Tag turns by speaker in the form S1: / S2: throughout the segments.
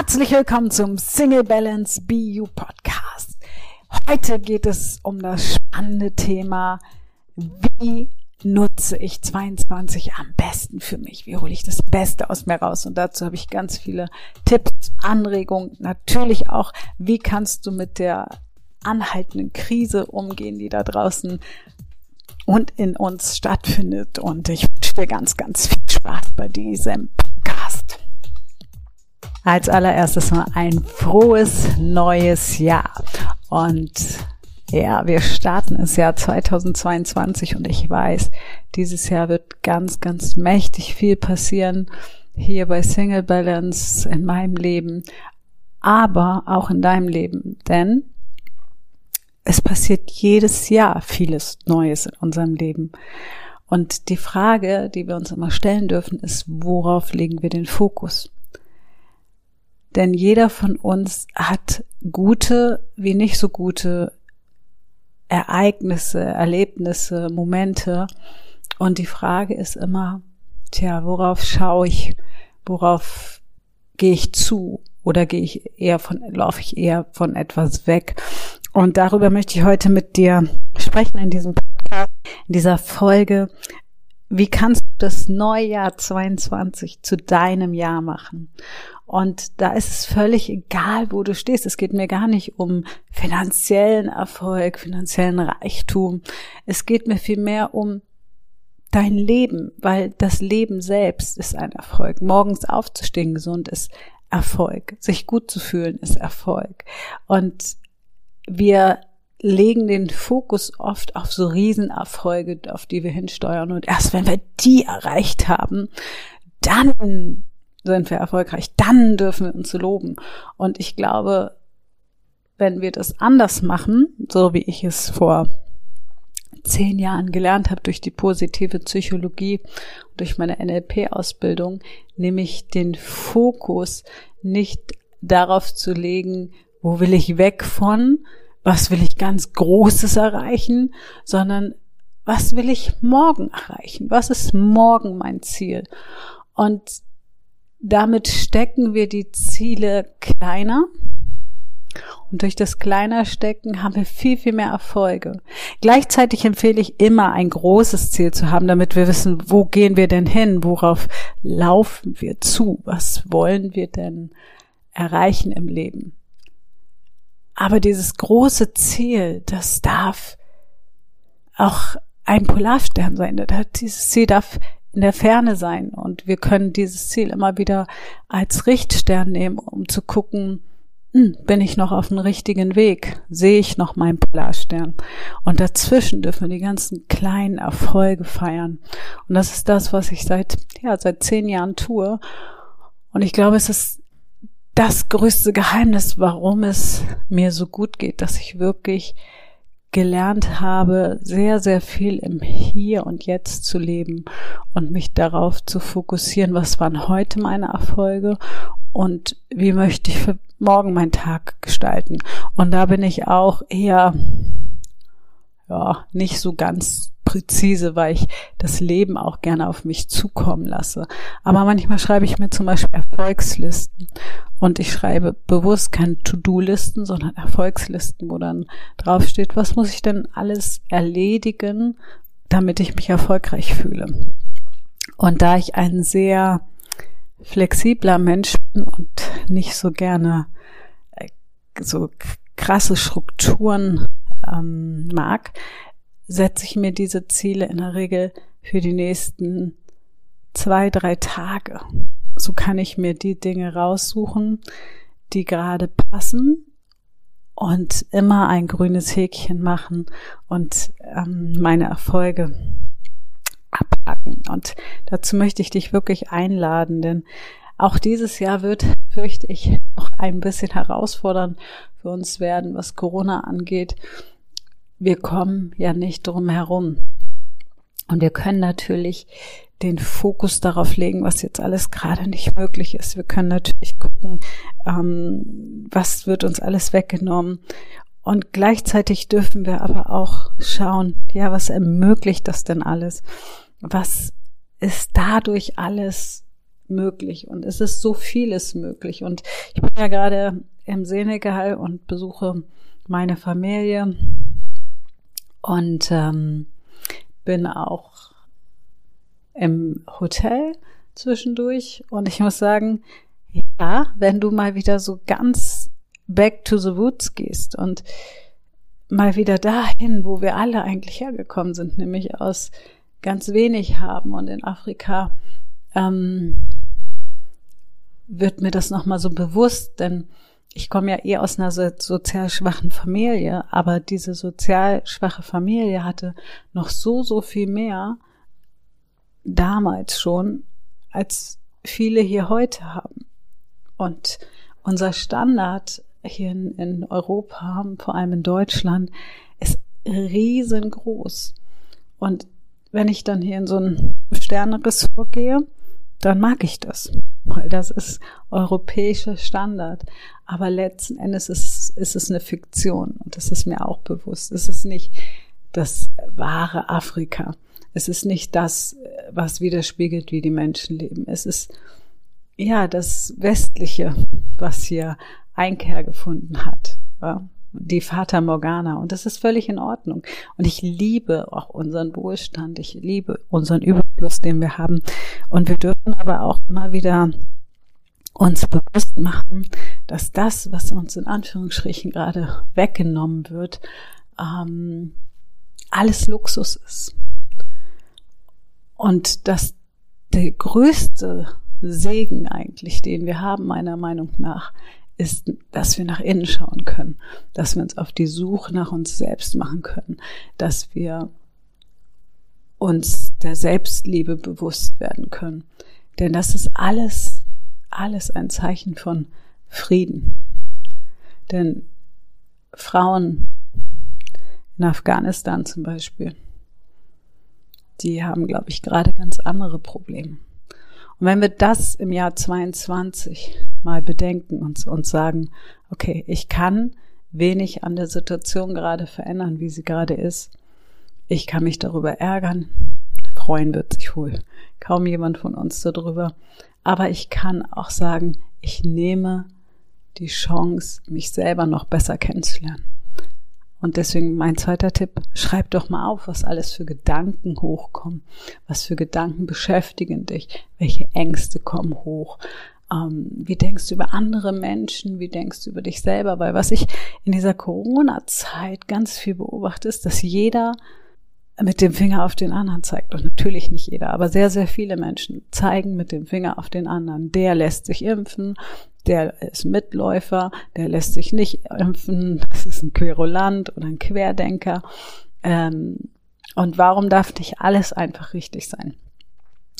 S1: Herzlich willkommen zum Single Balance BU Podcast. Heute geht es um das spannende Thema, wie nutze ich 22 am besten für mich? Wie hole ich das Beste aus mir raus? Und dazu habe ich ganz viele Tipps, Anregungen. Natürlich auch, wie kannst du mit der anhaltenden Krise umgehen, die da draußen und in uns stattfindet. Und ich wünsche dir ganz, ganz viel Spaß bei diesem Podcast. Als allererstes mal ein frohes neues Jahr. Und ja, wir starten das Jahr 2022 und ich weiß, dieses Jahr wird ganz, ganz mächtig viel passieren hier bei Single Balance in meinem Leben, aber auch in deinem Leben. Denn es passiert jedes Jahr vieles Neues in unserem Leben. Und die Frage, die wir uns immer stellen dürfen, ist, worauf legen wir den Fokus? Denn jeder von uns hat gute wie nicht so gute Ereignisse, Erlebnisse, Momente. Und die Frage ist immer, tja, worauf schaue ich? Worauf gehe ich zu? Oder gehe ich eher von, laufe ich eher von etwas weg? Und darüber möchte ich heute mit dir sprechen in diesem Podcast, in dieser Folge. Wie kannst du das Neujahr 22 zu deinem Jahr machen? Und da ist es völlig egal, wo du stehst. Es geht mir gar nicht um finanziellen Erfolg, finanziellen Reichtum. Es geht mir vielmehr um dein Leben, weil das Leben selbst ist ein Erfolg. Morgens aufzustehen gesund ist Erfolg. Sich gut zu fühlen ist Erfolg. Und wir legen den Fokus oft auf so Riesenerfolge, auf die wir hinsteuern. Und erst wenn wir die erreicht haben, dann sind wir erfolgreich, dann dürfen wir uns loben. Und ich glaube, wenn wir das anders machen, so wie ich es vor zehn Jahren gelernt habe durch die positive Psychologie durch meine NLP-Ausbildung, nämlich den Fokus nicht darauf zu legen, wo will ich weg von, was will ich ganz Großes erreichen, sondern was will ich morgen erreichen? Was ist morgen mein Ziel? Und damit stecken wir die Ziele kleiner. Und durch das kleiner Stecken haben wir viel, viel mehr Erfolge. Gleichzeitig empfehle ich immer ein großes Ziel zu haben, damit wir wissen, wo gehen wir denn hin? Worauf laufen wir zu? Was wollen wir denn erreichen im Leben? Aber dieses große Ziel, das darf auch ein Polarstern sein. Dieses Ziel darf in der Ferne sein und wir können dieses Ziel immer wieder als Richtstern nehmen, um zu gucken, hm, bin ich noch auf dem richtigen Weg? Sehe ich noch meinen Polarstern? Und dazwischen dürfen wir die ganzen kleinen Erfolge feiern. Und das ist das, was ich seit, ja, seit zehn Jahren tue. Und ich glaube, es ist das größte Geheimnis, warum es mir so gut geht, dass ich wirklich gelernt habe, sehr, sehr viel im Hier und Jetzt zu leben und mich darauf zu fokussieren, was waren heute meine Erfolge und wie möchte ich für morgen meinen Tag gestalten. Und da bin ich auch eher, ja, nicht so ganz präzise, weil ich das Leben auch gerne auf mich zukommen lasse. Aber manchmal schreibe ich mir zum Beispiel Erfolgslisten und ich schreibe bewusst keine To-Do-Listen, sondern Erfolgslisten, wo dann draufsteht, was muss ich denn alles erledigen, damit ich mich erfolgreich fühle. Und da ich ein sehr flexibler Mensch bin und nicht so gerne äh, so krasse Strukturen ähm, mag, setze ich mir diese Ziele in der Regel für die nächsten zwei, drei Tage. So kann ich mir die Dinge raussuchen, die gerade passen und immer ein grünes Häkchen machen und ähm, meine Erfolge abhaken. Und dazu möchte ich dich wirklich einladen, denn auch dieses Jahr wird, fürchte ich, noch ein bisschen herausfordernd für uns werden, was Corona angeht wir kommen ja nicht drum herum. Und wir können natürlich den Fokus darauf legen, was jetzt alles gerade nicht möglich ist. Wir können natürlich gucken, ähm, was wird uns alles weggenommen. Und gleichzeitig dürfen wir aber auch schauen, ja, was ermöglicht das denn alles? Was ist dadurch alles möglich und es ist so vieles möglich. Und ich bin ja gerade im Senegal und besuche meine Familie und ähm, bin auch im Hotel zwischendurch. Und ich muss sagen, ja, wenn du mal wieder so ganz back to the woods gehst und mal wieder dahin, wo wir alle eigentlich hergekommen sind, nämlich aus ganz wenig haben und in Afrika ähm, wird mir das nochmal so bewusst, denn ich komme ja eh aus einer sozial schwachen Familie, aber diese sozial schwache Familie hatte noch so, so viel mehr damals schon, als viele hier heute haben. Und unser Standard hier in, in Europa, vor allem in Deutschland, ist riesengroß. Und wenn ich dann hier in so ein Sterne-Ressort gehe, dann mag ich das, weil das ist europäischer Standard. Aber letzten Endes ist, ist es eine Fiktion und das ist mir auch bewusst. Es ist nicht das wahre Afrika. Es ist nicht das, was widerspiegelt, wie die Menschen leben. Es ist ja das Westliche, was hier Einkehr gefunden hat. Ja, die Fata Morgana. Und das ist völlig in Ordnung. Und ich liebe auch unseren Wohlstand. Ich liebe unseren Überfluss, den wir haben. Und wir dürfen aber auch mal wieder uns bewusst machen, dass das, was uns in Anführungsstrichen gerade weggenommen wird, ähm, alles Luxus ist. Und dass der größte Segen eigentlich, den wir haben, meiner Meinung nach, ist, dass wir nach innen schauen können, dass wir uns auf die Suche nach uns selbst machen können, dass wir uns der Selbstliebe bewusst werden können. Denn das ist alles, alles ein Zeichen von Frieden. Denn Frauen in Afghanistan zum Beispiel, die haben, glaube ich, gerade ganz andere Probleme. Und wenn wir das im Jahr 22 mal bedenken und uns sagen, okay, ich kann wenig an der Situation gerade verändern, wie sie gerade ist. Ich kann mich darüber ärgern. Freuen wird sich wohl kaum jemand von uns darüber. Aber ich kann auch sagen, ich nehme die Chance, mich selber noch besser kennenzulernen. Und deswegen mein zweiter Tipp, schreib doch mal auf, was alles für Gedanken hochkommen, was für Gedanken beschäftigen dich, welche Ängste kommen hoch, ähm, wie denkst du über andere Menschen, wie denkst du über dich selber, weil was ich in dieser Corona-Zeit ganz viel beobachte, ist, dass jeder mit dem Finger auf den anderen zeigt. Und natürlich nicht jeder, aber sehr, sehr viele Menschen zeigen mit dem Finger auf den anderen. Der lässt sich impfen, der ist Mitläufer, der lässt sich nicht impfen, das ist ein Querulant oder ein Querdenker. Ähm, und warum darf nicht alles einfach richtig sein?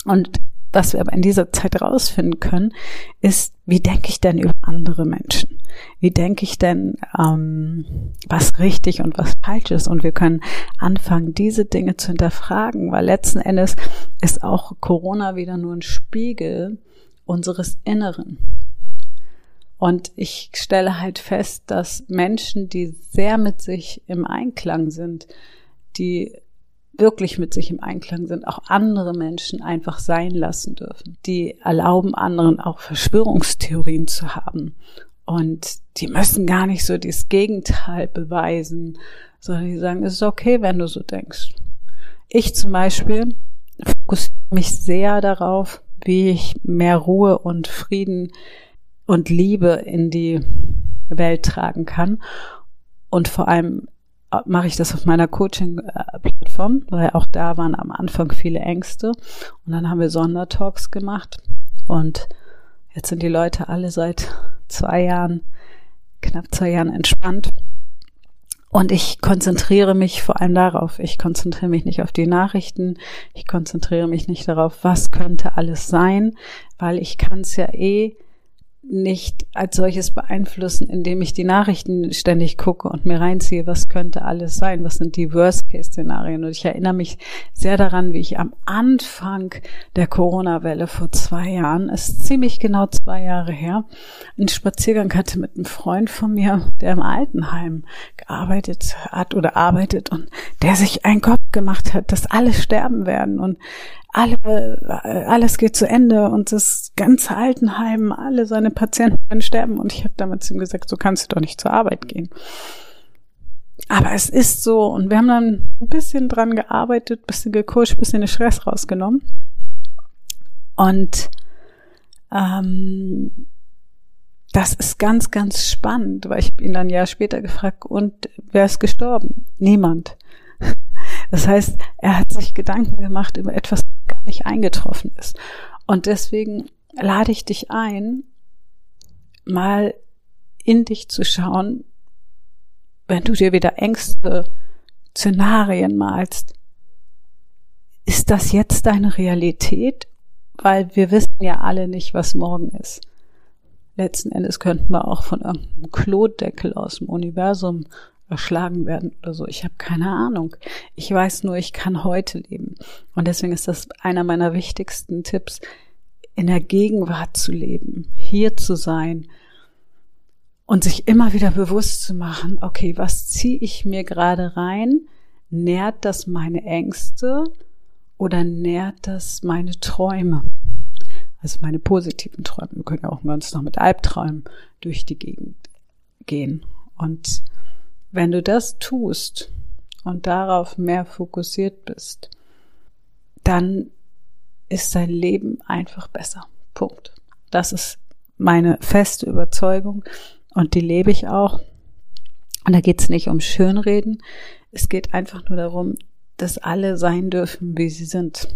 S1: Und was wir aber in dieser Zeit rausfinden können, ist, wie denke ich denn über andere Menschen? Wie denke ich denn, ähm, was richtig und was falsch ist? Und wir können anfangen, diese Dinge zu hinterfragen, weil letzten Endes ist auch Corona wieder nur ein Spiegel unseres Inneren. Und ich stelle halt fest, dass Menschen, die sehr mit sich im Einklang sind, die wirklich mit sich im Einklang sind, auch andere Menschen einfach sein lassen dürfen. Die erlauben anderen auch Verschwörungstheorien zu haben. Und die müssen gar nicht so das Gegenteil beweisen, sondern die sagen, es ist okay, wenn du so denkst. Ich zum Beispiel fokussiere mich sehr darauf, wie ich mehr Ruhe und Frieden und Liebe in die Welt tragen kann. Und vor allem mache ich das auf meiner Coaching-Plattform, weil auch da waren am Anfang viele Ängste. Und dann haben wir Sondertalks gemacht. Und jetzt sind die Leute alle seit zwei Jahren, knapp zwei Jahren entspannt. Und ich konzentriere mich vor allem darauf. Ich konzentriere mich nicht auf die Nachrichten. Ich konzentriere mich nicht darauf, was könnte alles sein, weil ich kann es ja eh nicht als solches beeinflussen, indem ich die Nachrichten ständig gucke und mir reinziehe, was könnte alles sein, was sind die Worst-Case-Szenarien. Und ich erinnere mich sehr daran, wie ich am Anfang der Corona-Welle vor zwei Jahren, es ist ziemlich genau zwei Jahre her, einen Spaziergang hatte mit einem Freund von mir, der im Altenheim gearbeitet hat oder arbeitet und der sich einen Kopf gemacht hat, dass alle sterben werden und alle, alles geht zu Ende und das ganze Altenheim, alle seine Patienten sterben. Und ich habe damals ihm gesagt, so kannst du doch nicht zur Arbeit gehen. Aber es ist so und wir haben dann ein bisschen dran gearbeitet, bisschen gekuscht, bisschen den Stress rausgenommen. Und ähm, das ist ganz, ganz spannend, weil ich ihn dann ein Jahr später gefragt, und wer ist gestorben? Niemand. Das heißt, er hat sich Gedanken gemacht über etwas, nicht eingetroffen ist. Und deswegen lade ich dich ein, mal in dich zu schauen, wenn du dir wieder Ängste, Szenarien malst. Ist das jetzt deine Realität? Weil wir wissen ja alle nicht, was morgen ist. Letzten Endes könnten wir auch von irgendeinem Klodeckel aus dem Universum erschlagen werden oder so. Ich habe keine Ahnung. Ich weiß nur, ich kann heute leben. Und deswegen ist das einer meiner wichtigsten Tipps, in der Gegenwart zu leben, hier zu sein und sich immer wieder bewusst zu machen, okay, was ziehe ich mir gerade rein? Nährt das meine Ängste oder nährt das meine Träume? Also meine positiven Träume. Wir können ja auch ganz noch mit Albträumen durch die Gegend gehen. Und wenn du das tust und darauf mehr fokussiert bist, dann ist dein Leben einfach besser. Punkt. Das ist meine feste Überzeugung und die lebe ich auch. Und da geht es nicht um Schönreden, es geht einfach nur darum, dass alle sein dürfen, wie sie sind.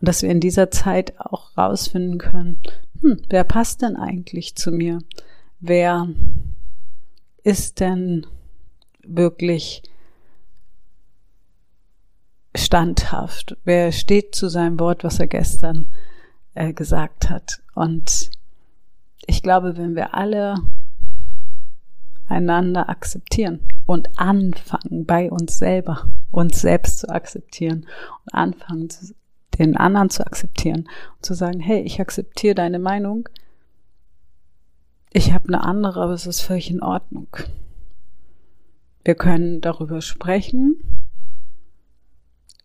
S1: Und dass wir in dieser Zeit auch rausfinden können, hm, wer passt denn eigentlich zu mir? Wer ist denn wirklich standhaft? Wer steht zu seinem Wort, was er gestern äh, gesagt hat? Und ich glaube, wenn wir alle einander akzeptieren und anfangen bei uns selber, uns selbst zu akzeptieren und anfangen, den anderen zu akzeptieren und zu sagen, hey, ich akzeptiere deine Meinung, ich habe eine andere, aber es ist völlig in Ordnung. Wir können darüber sprechen,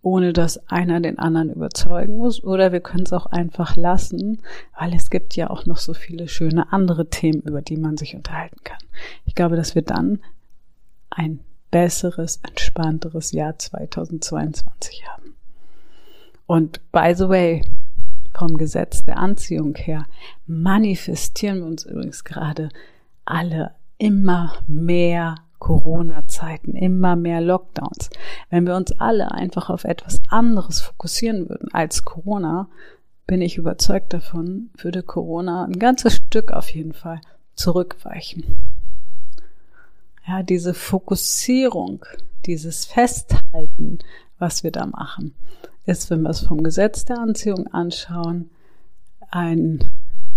S1: ohne dass einer den anderen überzeugen muss, oder wir können es auch einfach lassen, weil es gibt ja auch noch so viele schöne andere Themen, über die man sich unterhalten kann. Ich glaube, dass wir dann ein besseres, entspannteres Jahr 2022 haben. Und by the way, vom Gesetz der Anziehung her manifestieren wir uns übrigens gerade alle immer mehr Corona-Zeiten, immer mehr Lockdowns. Wenn wir uns alle einfach auf etwas anderes fokussieren würden als Corona, bin ich überzeugt davon, würde Corona ein ganzes Stück auf jeden Fall zurückweichen. Ja, diese Fokussierung, dieses Festhalten, was wir da machen, ist, wenn wir es vom Gesetz der Anziehung anschauen, ein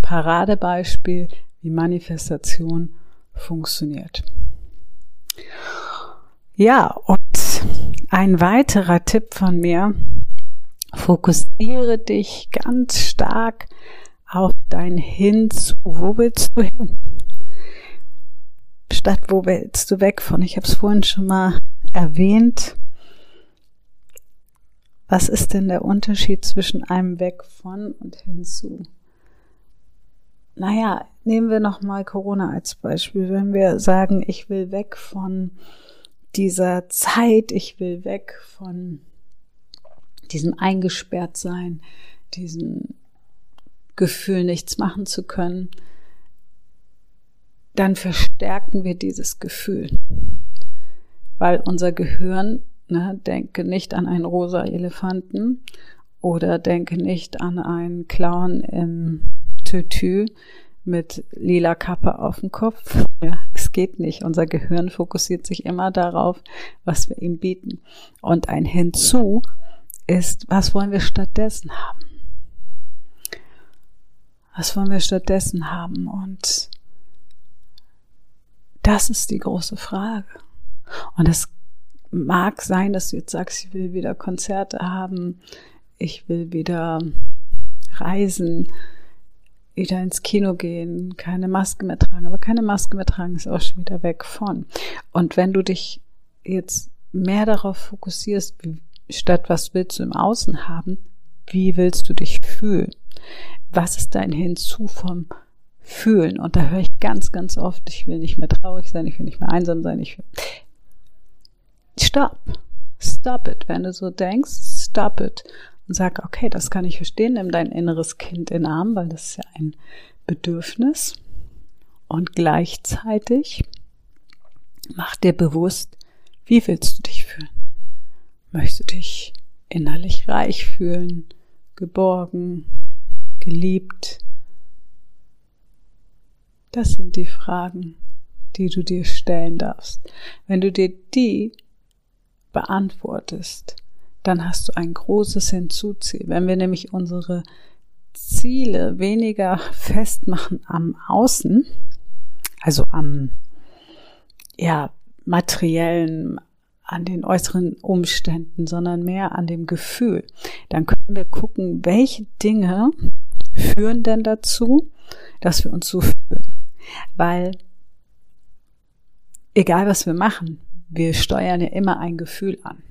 S1: Paradebeispiel, wie Manifestation funktioniert. Ja, und ein weiterer Tipp von mir, fokussiere dich ganz stark auf dein Hinzu. Wo willst du hin? Statt wo willst du weg von? Ich habe es vorhin schon mal erwähnt. Was ist denn der Unterschied zwischen einem Weg von und hinzu? Naja, nehmen wir nochmal Corona als Beispiel. Wenn wir sagen, ich will weg von dieser Zeit, ich will weg von diesem Eingesperrtsein, diesem Gefühl, nichts machen zu können, dann verstärken wir dieses Gefühl. Weil unser Gehirn, ne, denke nicht an einen rosa Elefanten oder denke nicht an einen Clown im Tütü mit lila Kappe auf dem Kopf. Ja, es geht nicht. Unser Gehirn fokussiert sich immer darauf, was wir ihm bieten. Und ein Hinzu ist, was wollen wir stattdessen haben? Was wollen wir stattdessen haben? Und das ist die große Frage. Und es mag sein, dass du jetzt sagst, ich will wieder Konzerte haben, ich will wieder reisen, wieder ins Kino gehen, keine Maske mehr tragen. Aber keine Maske mehr tragen ist auch schon wieder weg von. Und wenn du dich jetzt mehr darauf fokussierst, statt was willst du im Außen haben, wie willst du dich fühlen? Was ist dein Hinzu vom Fühlen? Und da höre ich ganz, ganz oft, ich will nicht mehr traurig sein, ich will nicht mehr einsam sein, ich will. Stop. Stop it. Wenn du so denkst, stop it. Und sag, okay, das kann ich verstehen, nimm dein inneres Kind in den Arm, weil das ist ja ein Bedürfnis. Und gleichzeitig mach dir bewusst, wie willst du dich fühlen? Möchtest du dich innerlich reich fühlen, geborgen, geliebt? Das sind die Fragen, die du dir stellen darfst. Wenn du dir die beantwortest, dann hast du ein großes Hinzuziel. Wenn wir nämlich unsere Ziele weniger festmachen am Außen, also am ja, materiellen, an den äußeren Umständen, sondern mehr an dem Gefühl. Dann können wir gucken, welche Dinge führen denn dazu, dass wir uns so fühlen. Weil egal was wir machen, wir steuern ja immer ein Gefühl an.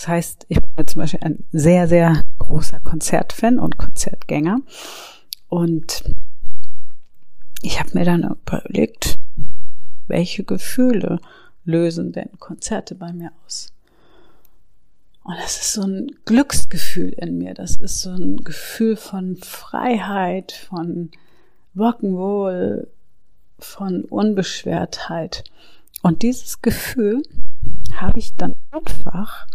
S1: Das heißt, ich bin zum Beispiel ein sehr, sehr großer Konzertfan und Konzertgänger. Und ich habe mir dann überlegt, welche Gefühle lösen denn Konzerte bei mir aus? Und das ist so ein Glücksgefühl in mir. Das ist so ein Gefühl von Freiheit, von Rock'n'Roll, von Unbeschwertheit. Und dieses Gefühl habe ich dann einfach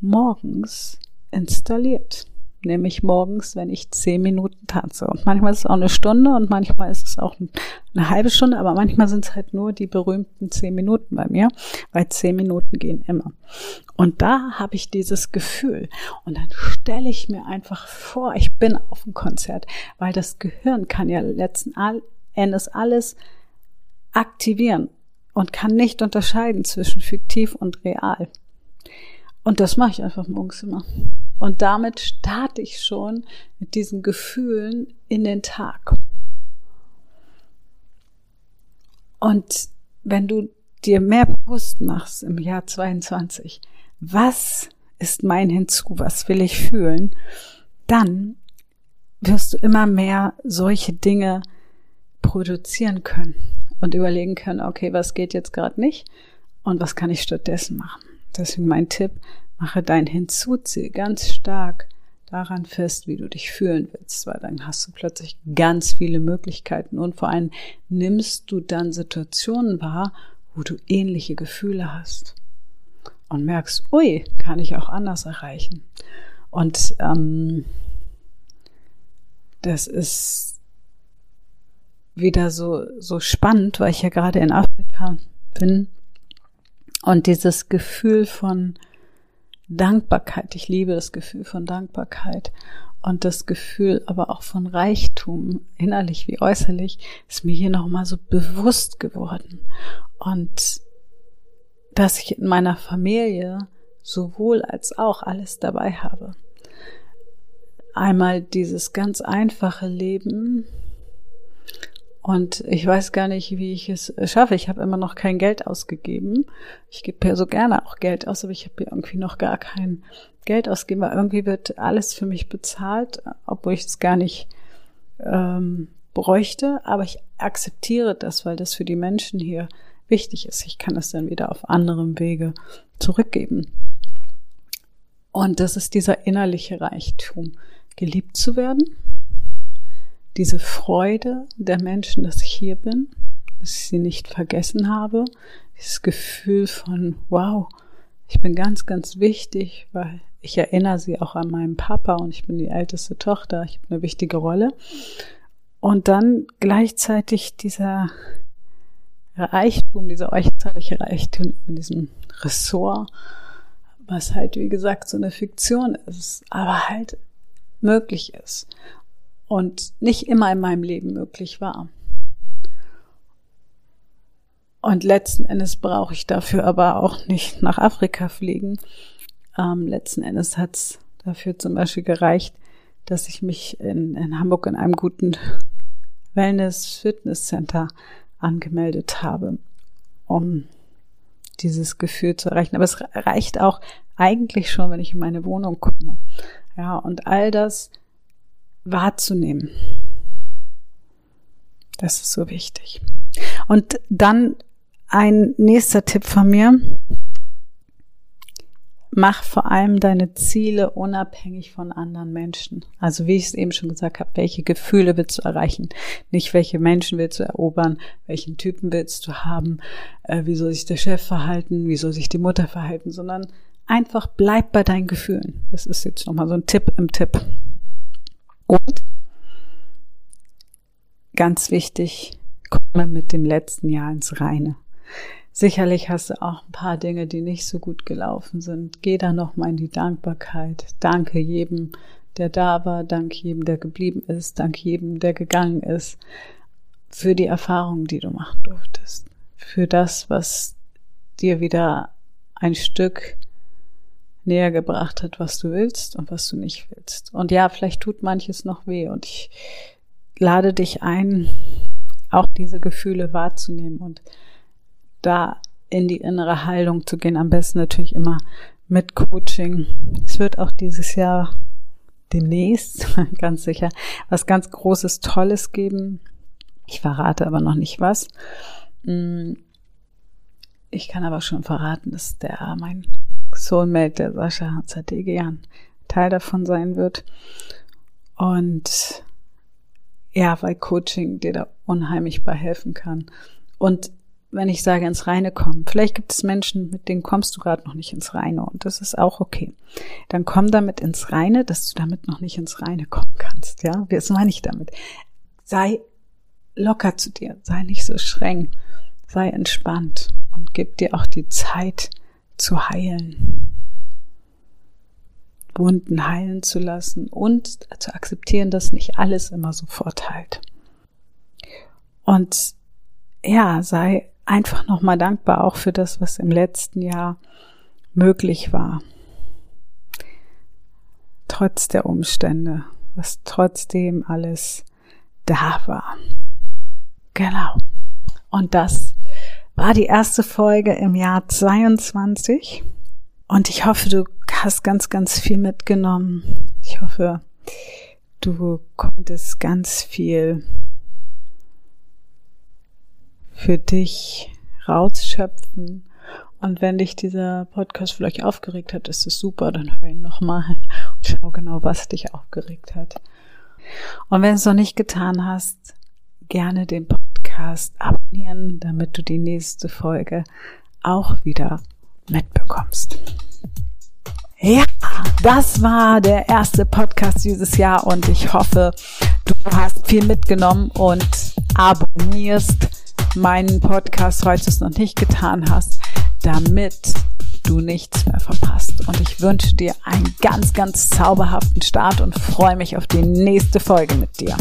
S1: morgens installiert nämlich morgens, wenn ich zehn Minuten tanze. Und manchmal ist es auch eine Stunde und manchmal ist es auch eine halbe Stunde, aber manchmal sind es halt nur die berühmten zehn Minuten bei mir, weil zehn Minuten gehen immer. Und da habe ich dieses Gefühl. Und dann stelle ich mir einfach vor, ich bin auf dem Konzert, weil das Gehirn kann ja letzten Endes alles aktivieren und kann nicht unterscheiden zwischen fiktiv und real. Und das mache ich einfach morgens immer. Und damit starte ich schon mit diesen Gefühlen in den Tag. Und wenn du dir mehr bewusst machst im Jahr 22, was ist mein Hinzu, was will ich fühlen, dann wirst du immer mehr solche Dinge produzieren können und überlegen können, okay, was geht jetzt gerade nicht und was kann ich stattdessen machen. Deswegen mein Tipp, Mache dein Hinzuziel ganz stark daran fest, wie du dich fühlen willst, weil dann hast du plötzlich ganz viele Möglichkeiten und vor allem nimmst du dann Situationen wahr, wo du ähnliche Gefühle hast und merkst, ui, kann ich auch anders erreichen. Und ähm, das ist wieder so so spannend, weil ich ja gerade in Afrika bin und dieses Gefühl von Dankbarkeit. Ich liebe das Gefühl von Dankbarkeit und das Gefühl aber auch von Reichtum, innerlich wie äußerlich, ist mir hier nochmal so bewusst geworden. Und dass ich in meiner Familie sowohl als auch alles dabei habe. Einmal dieses ganz einfache Leben, und ich weiß gar nicht, wie ich es schaffe. Ich habe immer noch kein Geld ausgegeben. Ich gebe ja so gerne auch Geld aus, aber ich habe hier irgendwie noch gar kein Geld ausgegeben, weil irgendwie wird alles für mich bezahlt, obwohl ich es gar nicht ähm, bräuchte. Aber ich akzeptiere das, weil das für die Menschen hier wichtig ist. Ich kann es dann wieder auf anderem Wege zurückgeben. Und das ist dieser innerliche Reichtum, geliebt zu werden diese Freude der Menschen, dass ich hier bin, dass ich sie nicht vergessen habe, dieses Gefühl von, wow, ich bin ganz, ganz wichtig, weil ich erinnere sie auch an meinen Papa und ich bin die älteste Tochter, ich habe eine wichtige Rolle. Und dann gleichzeitig dieser Reichtum, dieser äußerliche Reichtum in diesem Ressort, was halt, wie gesagt, so eine Fiktion ist, aber halt möglich ist und nicht immer in meinem Leben möglich war. Und letzten Endes brauche ich dafür aber auch nicht nach Afrika fliegen. Ähm, letzten Endes hat es dafür zum Beispiel gereicht, dass ich mich in, in Hamburg in einem guten Wellness-Fitness-Center angemeldet habe, um dieses Gefühl zu erreichen. Aber es reicht auch eigentlich schon, wenn ich in meine Wohnung komme. Ja, und all das wahrzunehmen. Das ist so wichtig. Und dann ein nächster Tipp von mir. Mach vor allem deine Ziele unabhängig von anderen Menschen. Also wie ich es eben schon gesagt habe, welche Gefühle willst du erreichen? Nicht welche Menschen willst du erobern, welchen Typen willst du haben, äh, wie soll sich der Chef verhalten, wie soll sich die Mutter verhalten, sondern einfach bleib bei deinen Gefühlen. Das ist jetzt nochmal so ein Tipp im Tipp. Und ganz wichtig, komme mit dem letzten Jahr ins Reine. Sicherlich hast du auch ein paar Dinge, die nicht so gut gelaufen sind. Geh da nochmal in die Dankbarkeit. Danke jedem, der da war. Danke jedem, der geblieben ist. Danke jedem, der gegangen ist. Für die Erfahrungen, die du machen durftest. Für das, was dir wieder ein Stück näher gebracht hat, was du willst und was du nicht willst. Und ja, vielleicht tut manches noch weh und ich lade dich ein, auch diese Gefühle wahrzunehmen und da in die innere Heilung zu gehen. Am besten natürlich immer mit Coaching. Es wird auch dieses Jahr demnächst, ganz sicher, was ganz Großes, Tolles geben. Ich verrate aber noch nicht was. Mm, ich kann aber schon verraten, dass der mein Soulmate, der Sascha Zadegian, Teil davon sein wird. Und ja, weil Coaching dir da unheimlich bei helfen kann. Und wenn ich sage, ins Reine kommen, vielleicht gibt es Menschen, mit denen kommst du gerade noch nicht ins Reine und das ist auch okay. Dann komm damit ins Reine, dass du damit noch nicht ins Reine kommen kannst. Ja, was meine ich damit? Sei locker zu dir, sei nicht so streng, sei entspannt und gib dir auch die Zeit zu heilen. Wunden heilen zu lassen und zu akzeptieren, dass nicht alles immer sofort heilt. Und ja, sei einfach nochmal dankbar auch für das, was im letzten Jahr möglich war. Trotz der Umstände, was trotzdem alles da war. Genau. Und das war die erste Folge im Jahr 22. Und ich hoffe, du hast ganz, ganz viel mitgenommen. Ich hoffe, du konntest ganz viel für dich rausschöpfen. Und wenn dich dieser Podcast vielleicht aufgeregt hat, ist es super, dann hör ihn nochmal und schau genau, was dich aufgeregt hat. Und wenn du es noch nicht getan hast, gerne den Podcast abonnieren, damit du die nächste Folge auch wieder mitbekommst. Ja, das war der erste Podcast dieses Jahr und ich hoffe, du hast viel mitgenommen und abonnierst meinen Podcast, falls du es noch nicht getan hast, damit du nichts mehr verpasst. Und ich wünsche dir einen ganz, ganz zauberhaften Start und freue mich auf die nächste Folge mit dir.